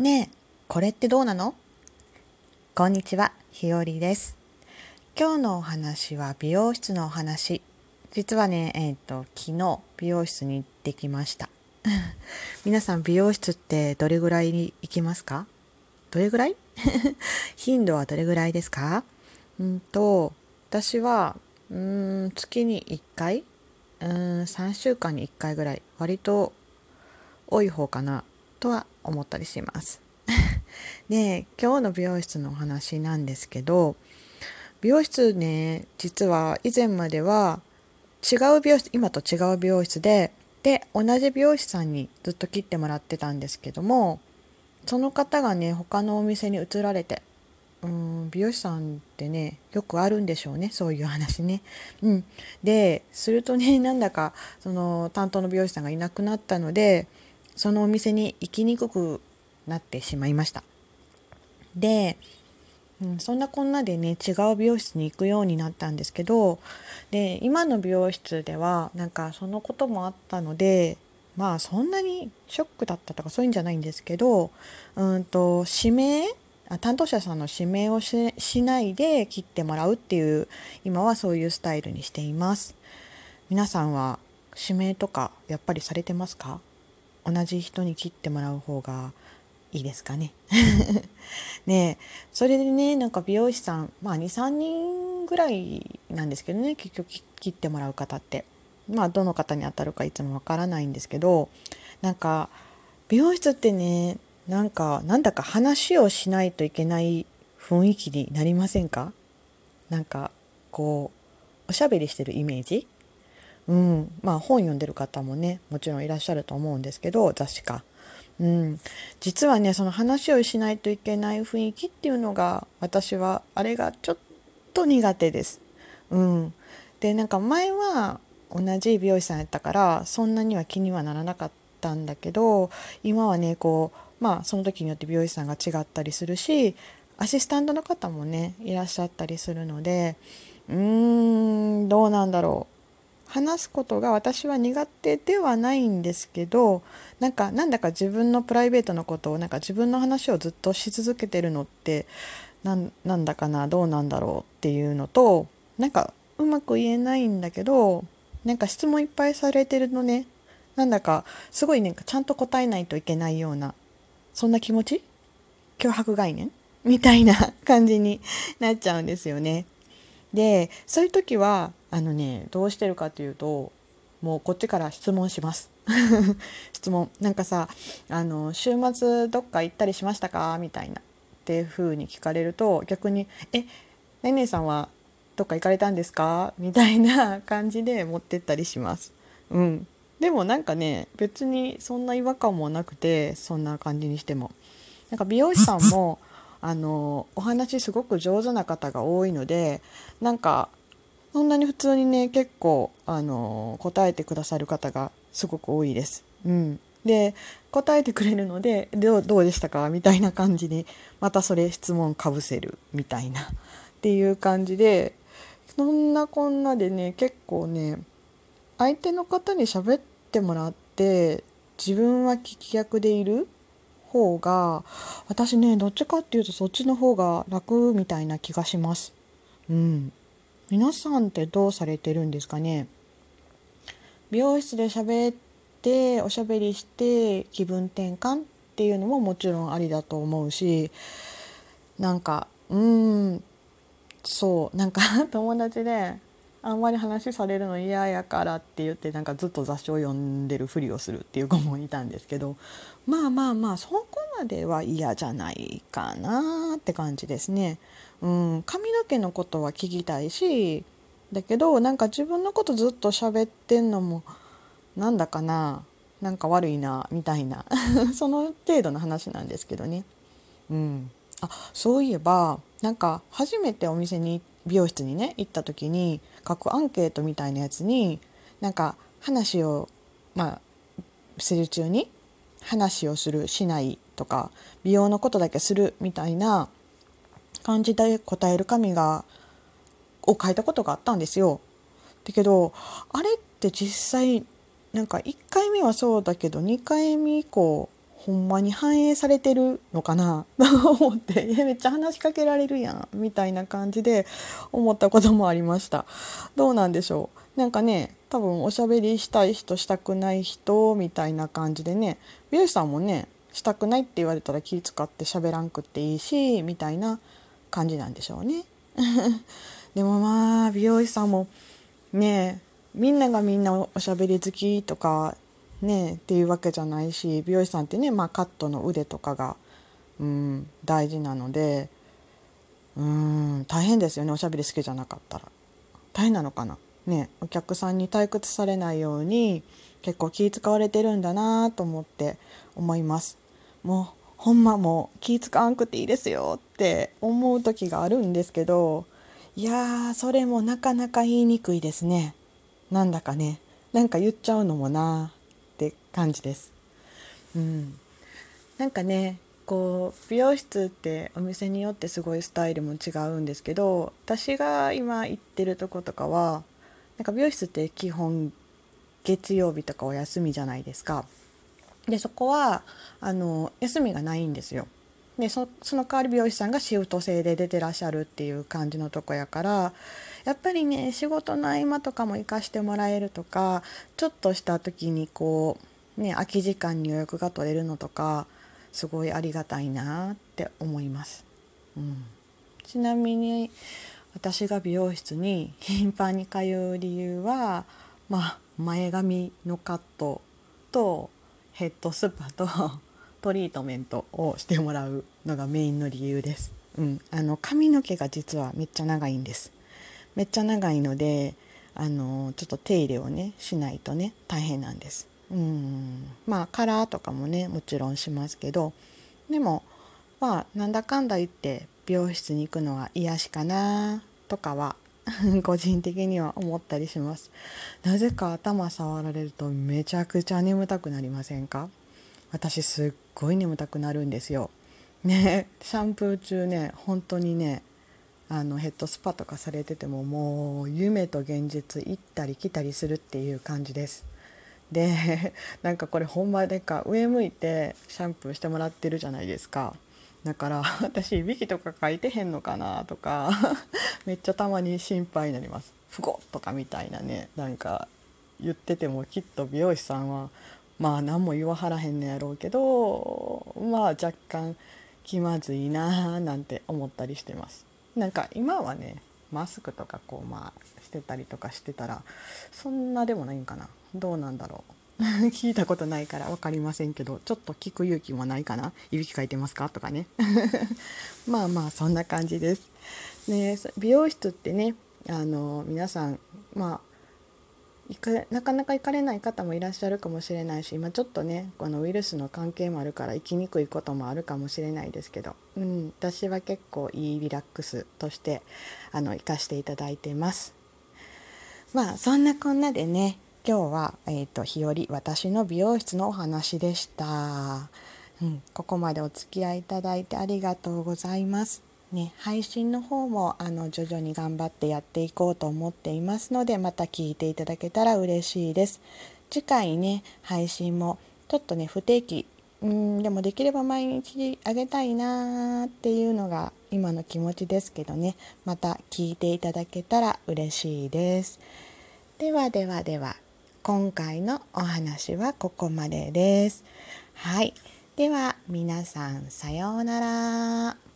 ねえ、これってどうなの？こんにちは、ひよりです。今日のお話は美容室のお話。実はね、えっ、と、昨日美容室に行ってきました。皆さん美容室ってどれぐらいに行きますか？どれぐらい？頻度はどれぐらいですか？うんと、私は、うん、月に1回うーん、3週間に1回ぐらい、割と多い方かなとは思ったりします。で今日の美容室のお話なんですけど美容室ね実は以前までは違う美容室今と違う美容室でで同じ美容師さんにずっと切ってもらってたんですけどもその方がね他のお店に移られてうん美容師さんってねよくあるんでしょうねそういう話ね。うん、でするとねなんだかその担当の美容師さんがいなくなったのでそのお店に行きにくくなってしまいました。で、うん、そんなこんなでね違う美容室に行くようになったんですけどで今の美容室ではなんかそのこともあったのでまあそんなにショックだったとかそういうんじゃないんですけどうんと指名担当者さんの指名をししないで切ってもらうっていう今はそういうスタイルにしています皆さんは指名とかやっぱりされてますか？同じ人に切ってもらう方がいいですかね。ねそれでねなんか美容師さんまあ23人ぐらいなんですけどね結局切ってもらう方って。まあどの方に当たるかいつもわからないんですけどなんか美容室ってねなんかなんだか話をしないといけない雰囲気になりませんか？なんかこうおしゃべりしてるイメージ？うん、まあ本読んでる方もねもちろんいらっしゃると思うんですけど雑誌か。うん、実はねその話をしないといけない雰囲気っていうのが私はあれがちょっと苦手です。うん、でなんか前は同じ美容師さんやったからそんなには気にはならなかったんだけど今はねこうまあその時によって美容師さんが違ったりするしアシスタントの方もねいらっしゃったりするのでうーんどうなんだろう話すことが私は苦手ではないんですけどなんかなんだか自分のプライベートのことをなんか自分の話をずっとし続けてるのってなんだかなどうなんだろうっていうのとなんかうまく言えないんだけどなんか質問いっぱいされてるのね。なんだかすごいなんかちゃんと答えないといけないようなそんな気持ち？脅迫概念？みたいな感じになっちゃうんですよね。でそういう時はあのねどうしてるかというともうこっちから質問します。質問。なんかさあの週末どっか行ったりしましたか？みたいなっていう風に聞かれると逆に「えねねさんはどっか行かれたんですか?」みたいな感じで持ってったりします。うん。でもなんかね別にそんな違和感もなくてそんな感じにしても。なんか美容師さんもあのお話すごく上手な方が多いのでなんかそんなに普通にね結構あの答えてくださる方がすごく多いです。うん、で答えてくれるのでどうどうでしたか？みたいな感じにまたそれ質問かぶせるみたいな。っていう感じでそんなこんなでね結構ね相手の方に喋ってもらって自分は聞き役でいる方が私ねどっちかっていうとそっちの方が楽みたいな気がします。うん、皆さんってどうされてるんですかね？美容室で喋っておしゃべりして気分転換っていうのももちろんありだと思うしなんかうーんそうなんか 友達であんまり話されるの嫌やからって言ってなんかずっと雑誌を読んでるふりをするっていう子もいたんですけどまあまあまあそこまでは嫌じゃないかなって感じですね。うん、髪の毛のことは聞きたいしだけどなんか自分のことずっと喋ってんのもなんだかななんか悪いなみたいな その程度の話なんですけどね。うん、あそういえばなんか初めてお店に美容室にね行った時に書くアンケートみたいなやつになんか話をまあする中に話をするしないとか美容のことだけするみたいな感じで答える紙がを書いたことがあったんですよ。だけどあれって実際なんか1回目はそうだけど2回目以降ほんまに反映されてるのかな？と 思って。えめっちゃ話しかけられるやん。みたいな感じで思ったこともありました。どうなんでしょう？なんかね多分おしゃべりしたい人したくない人みたいな感じでね。美容師さんもねしたくないって言われたら気使って喋らんくっていいしみたいな感じなんでしょうね。でもまあ美容師さんもねみんながみんなおしゃべり好きとかねっていうわけじゃないし美容師さんってね、まあ、カットの腕とかが、うん、大事なのでうん大変ですよねおしゃべり好きじゃなかったら。大変なのかな？ねお客さんに退屈されないように結構気使われてるんだなと思って思います。もうほんまもう気使わんくていいですよって思う時があるんですけどいやーそれもなかなか言いにくいですね。なんだかね。なんか言っちゃうのもな。って感じです。うん、なんかねこう美容室ってお店によってすごいスタイルも違うんですけど私が今行ってるとことかはなんか美容室って基本月曜日とかお休みじゃないですか。でそこはあの休みがないんですよ。でその代わり美容師さんがシフト制で出てらっしゃるっていう感じのとこやからやっぱりね仕事の合間とかも行かしてもらえるとかちょっとした時にこうね空き時間に予約が取れるのとかすごいありがたいなって思います。うん、ちなみに私が美容室に 頻繁に通う理由は、まあ、前髪のカットとヘッドスパとトリートメントをしてもらうのがメインの理由です。うん、あの髪の毛が実はめっちゃ長いんです。めっちゃ長いので、あのちょっと手入れをねしないとね大変なんです。うんまあカラーとかもねもちろんしますけどでもまあなんだかんだ言って美容室に行くのは癒しかなとかは 個人的には思ったりしますなぜか頭触られるとめちゃくちゃ眠たくなりませんか？私すっごい眠たくなるんですよ。ねシャンプー中ね本当にねあのヘッドスパとかされててももう夢と現実行ったり来たりするっていう感じです。で なんかこれほんまでか上向いてシャンプーしてもらってるじゃないですか。だから私いびきとか書いてへんのかなとか めっちゃたまに心配になります。ふごとかみたいなねなんか言っててもきっと美容師さんはまあ何も言わはらへんのやろうけどまあ若干気まずいなーなんて思ったりしてます。なんか今はねマスクとかこうまあしてたりとかしてたらそんなでもないんかな。どうなんだろう。聞いたことないから分かりませんけどちょっと聞く勇気もないかな。いびきかいてますか？とかね。まあまあそんな感じです。ね美容室ってねあの皆さんまなかなか行かれない方もいらっしゃるかもしれないし今ちょっとねこのウイルスの関係もあるから行きにくいこともあるかもしれないですけど、うん、私は結構いいリラックスとしてあの行かしていただいてます。まあそんなこんなでね今日は、えーと、日和私の美容室のお話でした、うん、ここまでお付き合いいただいてありがとうございます。ね、配信の方もあの徐々に頑張ってやっていこうと思っていますのでまた聞いていただけたら嬉しいです。次回ね配信もちょっとね不定期うんでもできれば毎日あげたいなーっていうのが今の気持ちですけどねまた聞いていただけたら嬉しいです。ではではでは今回のお話はここまでです。はい。では皆さんさようなら。